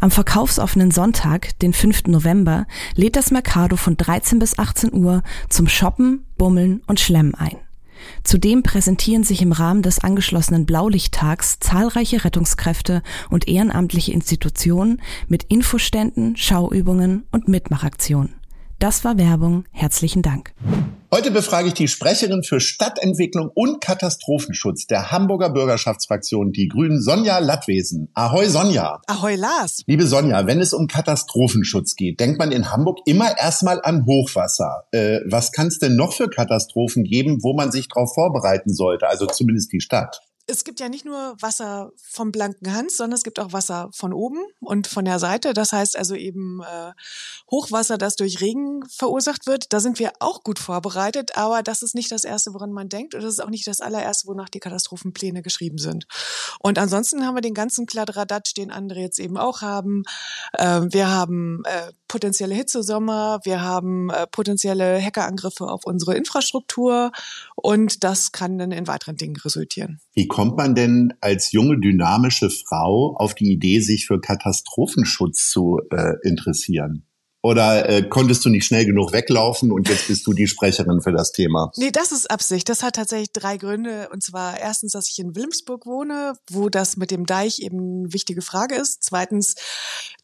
Am verkaufsoffenen Sonntag, den 5. November, lädt das Mercado von 13 bis 18 Uhr zum Shoppen, Bummeln und Schlemmen ein. Zudem präsentieren sich im Rahmen des angeschlossenen Blaulichttags zahlreiche Rettungskräfte und ehrenamtliche Institutionen mit Infoständen, Schauübungen und Mitmachaktionen. Das war Werbung. Herzlichen Dank. Heute befrage ich die Sprecherin für Stadtentwicklung und Katastrophenschutz der Hamburger Bürgerschaftsfraktion Die Grünen, Sonja Lattwesen. Ahoi Sonja. Ahoi Lars. Liebe Sonja, wenn es um Katastrophenschutz geht, denkt man in Hamburg immer erstmal an Hochwasser. Äh, was kann es denn noch für Katastrophen geben, wo man sich darauf vorbereiten sollte, also zumindest die Stadt? Es gibt ja nicht nur Wasser vom blanken Hans, sondern es gibt auch Wasser von oben und von der Seite. Das heißt also eben äh, Hochwasser, das durch Regen verursacht wird. Da sind wir auch gut vorbereitet, aber das ist nicht das Erste, woran man denkt. Und das ist auch nicht das allererste, wonach die Katastrophenpläne geschrieben sind. Und ansonsten haben wir den ganzen Kladderadatsch, den andere jetzt eben auch haben. Äh, wir haben äh, potenzielle Hitzesommer, wir haben äh, potenzielle Hackerangriffe auf unsere Infrastruktur und das kann dann in weiteren Dingen resultieren. Wie kommt man denn als junge, dynamische Frau auf die Idee, sich für Katastrophenschutz zu äh, interessieren? Oder äh, konntest du nicht schnell genug weglaufen und jetzt bist du die Sprecherin für das Thema? Nee, das ist Absicht. Das hat tatsächlich drei Gründe. Und zwar erstens, dass ich in Wilmsburg wohne, wo das mit dem Deich eben eine wichtige Frage ist. Zweitens,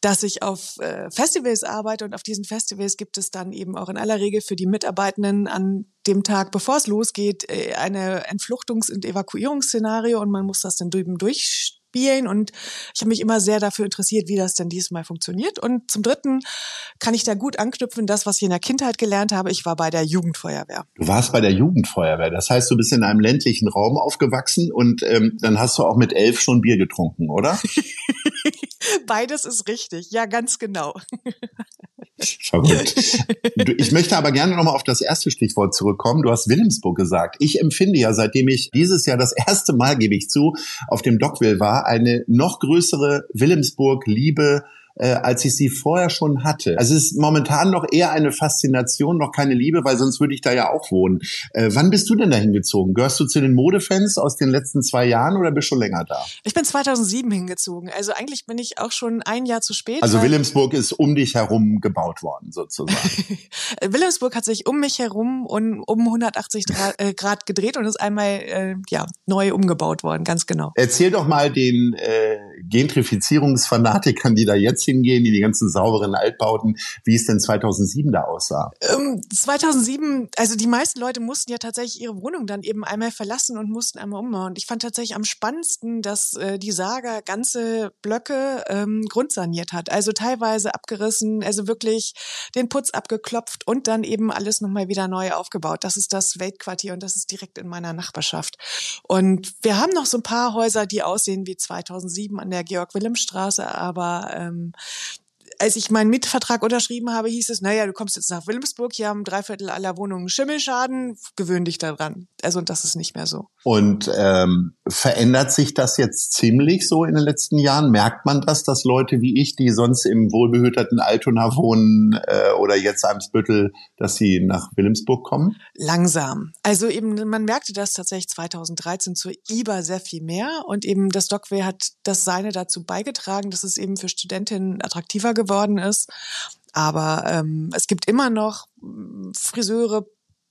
dass ich auf äh, Festivals arbeite und auf diesen Festivals gibt es dann eben auch in aller Regel für die Mitarbeitenden an dem Tag, bevor es losgeht, äh, eine Entfluchtungs- und Evakuierungsszenario und man muss das dann drüben durch spielen und ich habe mich immer sehr dafür interessiert, wie das denn diesmal funktioniert. Und zum Dritten kann ich da gut anknüpfen, das, was ich in der Kindheit gelernt habe. Ich war bei der Jugendfeuerwehr. Du warst bei der Jugendfeuerwehr. Das heißt, du bist in einem ländlichen Raum aufgewachsen und ähm, dann hast du auch mit elf schon Bier getrunken, oder? Beides ist richtig. Ja, ganz genau. Verrückt. Ich möchte aber gerne nochmal auf das erste Stichwort zurückkommen. Du hast Wilhelmsburg gesagt. Ich empfinde ja, seitdem ich dieses Jahr das erste Mal, gebe ich zu, auf dem Dockville war, eine noch größere Wilhelmsburg-Liebe äh, als ich sie vorher schon hatte. Also es ist momentan noch eher eine Faszination, noch keine Liebe, weil sonst würde ich da ja auch wohnen. Äh, wann bist du denn da hingezogen? Gehörst du zu den Modefans aus den letzten zwei Jahren oder bist du schon länger da? Ich bin 2007 hingezogen. Also eigentlich bin ich auch schon ein Jahr zu spät. Also Wilhelmsburg ist um dich herum gebaut worden, sozusagen. Wilhelmsburg hat sich um mich herum und um 180 äh, Grad gedreht und ist einmal äh, ja neu umgebaut worden, ganz genau. Erzähl doch mal den äh, Gentrifizierungsfanatikern, die da jetzt hingehen, in die ganzen sauberen Altbauten, wie es denn 2007 da aussah? Ähm, 2007, also die meisten Leute mussten ja tatsächlich ihre Wohnung dann eben einmal verlassen und mussten einmal umbauen. Ich fand tatsächlich am spannendsten, dass äh, die Saga ganze Blöcke ähm, grundsaniert hat. Also teilweise abgerissen, also wirklich den Putz abgeklopft und dann eben alles nochmal wieder neu aufgebaut. Das ist das Weltquartier und das ist direkt in meiner Nachbarschaft. Und wir haben noch so ein paar Häuser, die aussehen wie 2007 an der Georg-Wilhelm-Straße, aber ähm, als ich meinen Mietvertrag unterschrieben habe, hieß es, naja, du kommst jetzt nach Wilhelmsburg, hier haben drei Viertel aller Wohnungen Schimmelschaden, gewöhn dich daran. Also das ist nicht mehr so. Und ähm, verändert sich das jetzt ziemlich so in den letzten Jahren? Merkt man das, dass Leute wie ich, die sonst im wohlbehüteten Altona wohnen äh, oder jetzt Eimsbüttel, dass sie nach Wilhelmsburg kommen? Langsam. Also eben, man merkte das tatsächlich 2013 zur IBA sehr viel mehr und eben das Dockway hat das Seine dazu beigetragen, dass es eben für Studentinnen attraktiver geworden ist. Aber ähm, es gibt immer noch Friseure,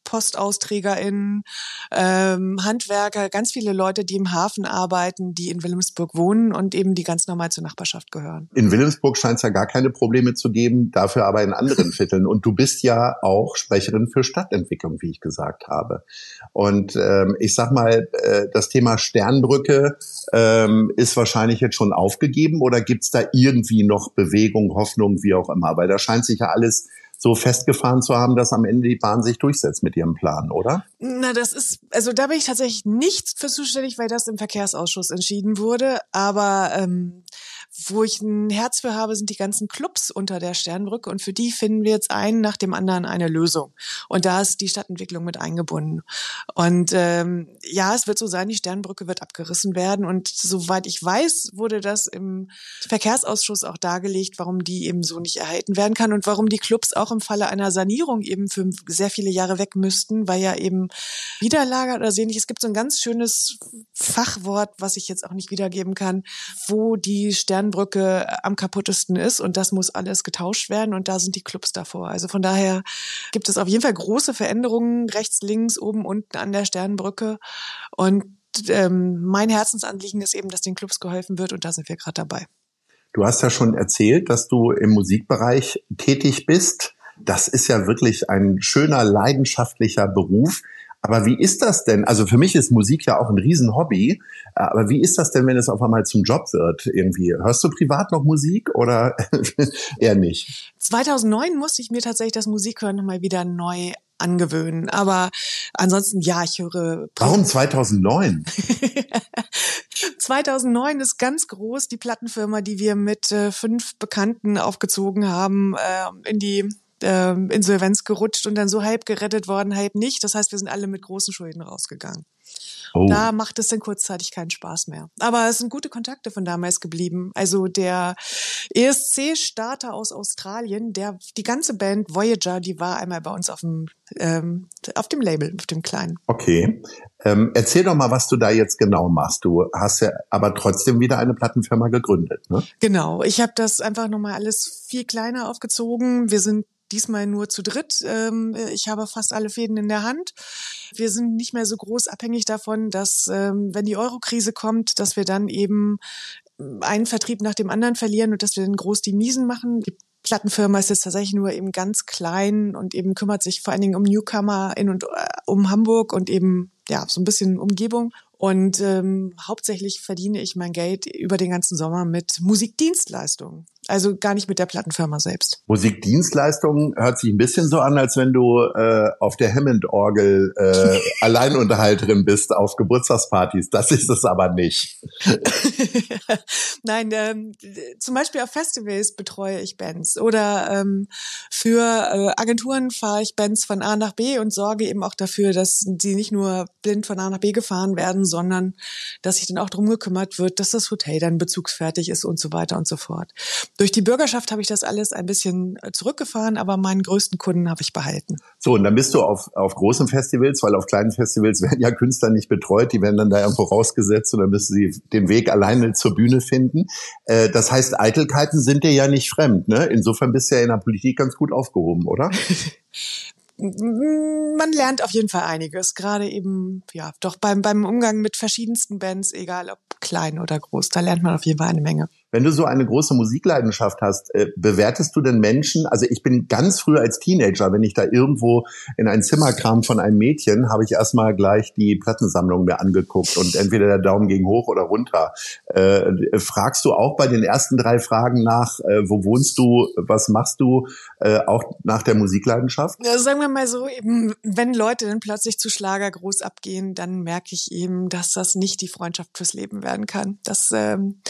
PostausträgerInnen, ähm, Handwerker, ganz viele Leute, die im Hafen arbeiten, die in Wilhelmsburg wohnen und eben die ganz normal zur Nachbarschaft gehören. In Wilhelmsburg scheint es ja gar keine Probleme zu geben, dafür aber in anderen Vierteln. Und du bist ja auch Sprecherin für Stadtentwicklung, wie ich gesagt habe. Und ähm, ich sag mal, äh, das Thema Sternbrücke ähm, ist wahrscheinlich jetzt schon aufgegeben oder gibt's da irgendwie noch Bewegung, Hoffnung, wie auch immer? Weil da scheint sich ja alles so festgefahren zu haben, dass am Ende die Bahn sich durchsetzt mit ihrem Plan, oder? Na, das ist, also da bin ich tatsächlich nicht für zuständig, weil das im Verkehrsausschuss entschieden wurde. Aber ähm, wo ich ein Herz für habe, sind die ganzen Clubs unter der Sternbrücke und für die finden wir jetzt einen nach dem anderen eine Lösung. Und da ist die Stadtentwicklung mit eingebunden. Und ähm, ja, es wird so sein, die Sternbrücke wird abgerissen werden. Und soweit ich weiß, wurde das im Verkehrsausschuss auch dargelegt, warum die eben so nicht erhalten werden kann und warum die Clubs auch im Falle einer Sanierung eben für sehr viele Jahre weg müssten, weil ja eben Widerlager oder so ähnlich. Es gibt so ein ganz schönes Fachwort, was ich jetzt auch nicht wiedergeben kann, wo die Sternbrücke am kaputtesten ist und das muss alles getauscht werden und da sind die Clubs davor. Also von daher gibt es auf jeden Fall große Veränderungen rechts, links, oben, unten an der Sternbrücke und ähm, mein Herzensanliegen ist eben, dass den Clubs geholfen wird und da sind wir gerade dabei. Du hast ja schon erzählt, dass du im Musikbereich tätig bist. Das ist ja wirklich ein schöner, leidenschaftlicher Beruf. Aber wie ist das denn? Also für mich ist Musik ja auch ein Riesenhobby. Aber wie ist das denn, wenn es auf einmal zum Job wird? Irgendwie hörst du privat noch Musik oder eher nicht? 2009 musste ich mir tatsächlich das Musikhören nochmal wieder neu angewöhnen. Aber ansonsten, ja, ich höre. Warum 2009? 2009 ist ganz groß die Plattenfirma, die wir mit äh, fünf Bekannten aufgezogen haben, äh, in die äh, Insolvenz gerutscht und dann so halb gerettet worden, halb nicht. Das heißt, wir sind alle mit großen Schulden rausgegangen. Oh. Da macht es dann kurzzeitig keinen Spaß mehr. Aber es sind gute Kontakte von damals geblieben. Also der ESC-Starter aus Australien, der die ganze Band Voyager, die war einmal bei uns auf dem ähm, auf dem Label, auf dem kleinen. Okay. Ähm, erzähl doch mal, was du da jetzt genau machst. Du hast ja aber trotzdem wieder eine Plattenfirma gegründet, ne? Genau. Ich habe das einfach nochmal alles viel kleiner aufgezogen. Wir sind diesmal nur zu dritt. Ähm, ich habe fast alle Fäden in der Hand. Wir sind nicht mehr so groß abhängig davon, dass ähm, wenn die Euro-Krise kommt, dass wir dann eben einen Vertrieb nach dem anderen verlieren und dass wir dann groß die Miesen machen. Die Plattenfirma ist jetzt tatsächlich nur eben ganz klein und eben kümmert sich vor allen Dingen um Newcomer in und äh, um Hamburg und eben ja so ein bisschen Umgebung. Und ähm, hauptsächlich verdiene ich mein Geld über den ganzen Sommer mit Musikdienstleistungen. Also gar nicht mit der Plattenfirma selbst. Musikdienstleistungen hört sich ein bisschen so an, als wenn du äh, auf der Hammond-Orgel äh, Alleinunterhalterin bist auf Geburtstagspartys. Das ist es aber nicht. Nein, ähm, zum Beispiel auf Festivals betreue ich Bands oder ähm, für äh, Agenturen fahre ich Bands von A nach B und sorge eben auch dafür, dass sie nicht nur blind von A nach B gefahren werden, sondern dass sich dann auch drum gekümmert wird, dass das Hotel dann bezugsfertig ist und so weiter und so fort. Durch die Bürgerschaft habe ich das alles ein bisschen äh, zurückgefahren, aber meinen größten Kunden habe ich behalten. So, und dann bist du auf, auf großen Festivals, weil auf kleinen Festivals werden ja Künstler nicht betreut, die werden dann da irgendwo rausgesetzt und dann müssen sie den Weg alleine zur Bühne finden. Äh, das heißt, Eitelkeiten sind dir ja nicht fremd. Ne? Insofern bist du ja in der Politik ganz gut aufgehoben, oder? man lernt auf jeden Fall einiges, gerade eben, ja, doch beim, beim Umgang mit verschiedensten Bands, egal ob klein oder groß, da lernt man auf jeden Fall eine Menge. Wenn du so eine große Musikleidenschaft hast, äh, bewertest du denn Menschen? Also ich bin ganz früh als Teenager, wenn ich da irgendwo in ein Zimmer kam von einem Mädchen, habe ich erstmal gleich die Plattensammlung mir angeguckt und entweder der Daumen ging hoch oder runter. Äh, fragst du auch bei den ersten drei Fragen nach, äh, wo wohnst du, was machst du, äh, auch nach der Musikleidenschaft? Ja, sagen wir mal so, eben, wenn Leute dann plötzlich zu Schlager groß abgehen, dann merke ich eben, dass das nicht die Freundschaft fürs Leben werden kann. Das, ähm,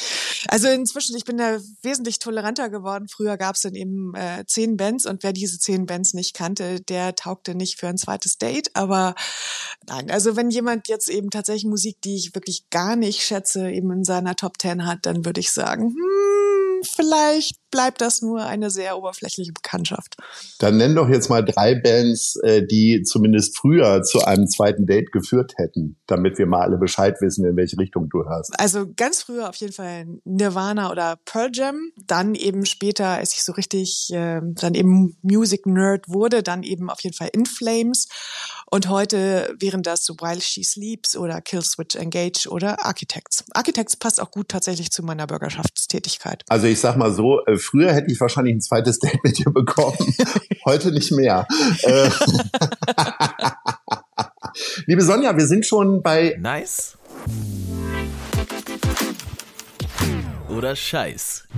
also in inzwischen, ich bin da wesentlich toleranter geworden. Früher gab es dann eben äh, zehn Bands und wer diese zehn Bands nicht kannte, der taugte nicht für ein zweites Date. Aber nein, also wenn jemand jetzt eben tatsächlich Musik, die ich wirklich gar nicht schätze, eben in seiner Top Ten hat, dann würde ich sagen, hm, vielleicht bleibt das nur eine sehr oberflächliche Bekanntschaft. Dann nenn doch jetzt mal drei Bands, äh, die zumindest früher zu einem zweiten Date geführt hätten, damit wir mal alle Bescheid wissen, in welche Richtung du hörst. Also ganz früher auf jeden Fall Nirvana oder Pearl Jam. Dann eben später, als ich so richtig äh, dann eben Music Nerd wurde, dann eben auf jeden Fall In Flames. Und heute wären das so While She Sleeps oder Kill Switch Engage oder Architects. Architects passt auch gut tatsächlich zu meiner Bürgerschaftstätigkeit. Also ich sag mal so, äh, früher hätte ich wahrscheinlich ein zweites Date mit dir bekommen. Heute nicht mehr. Äh, Liebe Sonja, wir sind schon bei. Nice. Oder Scheiß.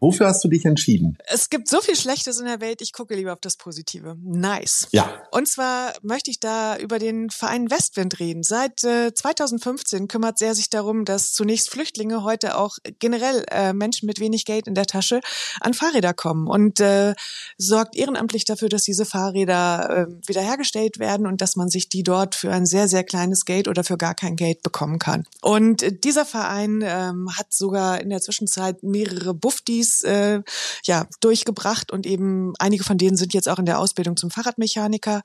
Wofür hast du dich entschieden? Es gibt so viel Schlechtes in der Welt, ich gucke lieber auf das Positive. Nice. Ja. Und zwar möchte ich da über den Verein Westwind reden. Seit äh, 2015 kümmert er sich darum, dass zunächst Flüchtlinge, heute auch generell äh, Menschen mit wenig Geld in der Tasche an Fahrräder kommen und äh, sorgt ehrenamtlich dafür, dass diese Fahrräder äh, wiederhergestellt werden und dass man sich die dort für ein sehr, sehr kleines Geld oder für gar kein Geld bekommen kann. Und äh, dieser Verein ähm, hat sogar in der Zwischenzeit mehrere Buftis äh, ja, durchgebracht und eben einige von denen sind jetzt auch in der Ausbildung zum Fahrradmechaniker.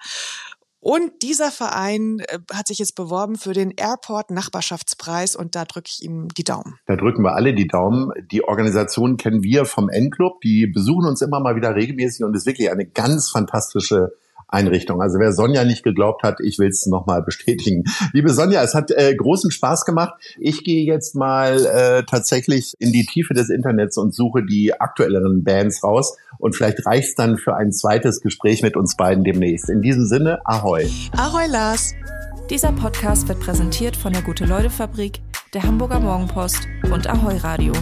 Und dieser Verein äh, hat sich jetzt beworben für den Airport Nachbarschaftspreis und da drücke ich ihm die Daumen. Da drücken wir alle die Daumen. Die Organisation kennen wir vom N-Club. Die besuchen uns immer mal wieder regelmäßig und ist wirklich eine ganz fantastische Einrichtung. Also wer Sonja nicht geglaubt hat, ich will es nochmal bestätigen. Liebe Sonja, es hat äh, großen Spaß gemacht. Ich gehe jetzt mal äh, tatsächlich in die Tiefe des Internets und suche die aktuelleren Bands raus. Und vielleicht reicht's dann für ein zweites Gespräch mit uns beiden demnächst. In diesem Sinne, ahoi. Ahoi, Lars. Dieser Podcast wird präsentiert von der Gute-Leute-Fabrik, der Hamburger Morgenpost und Ahoi Radio.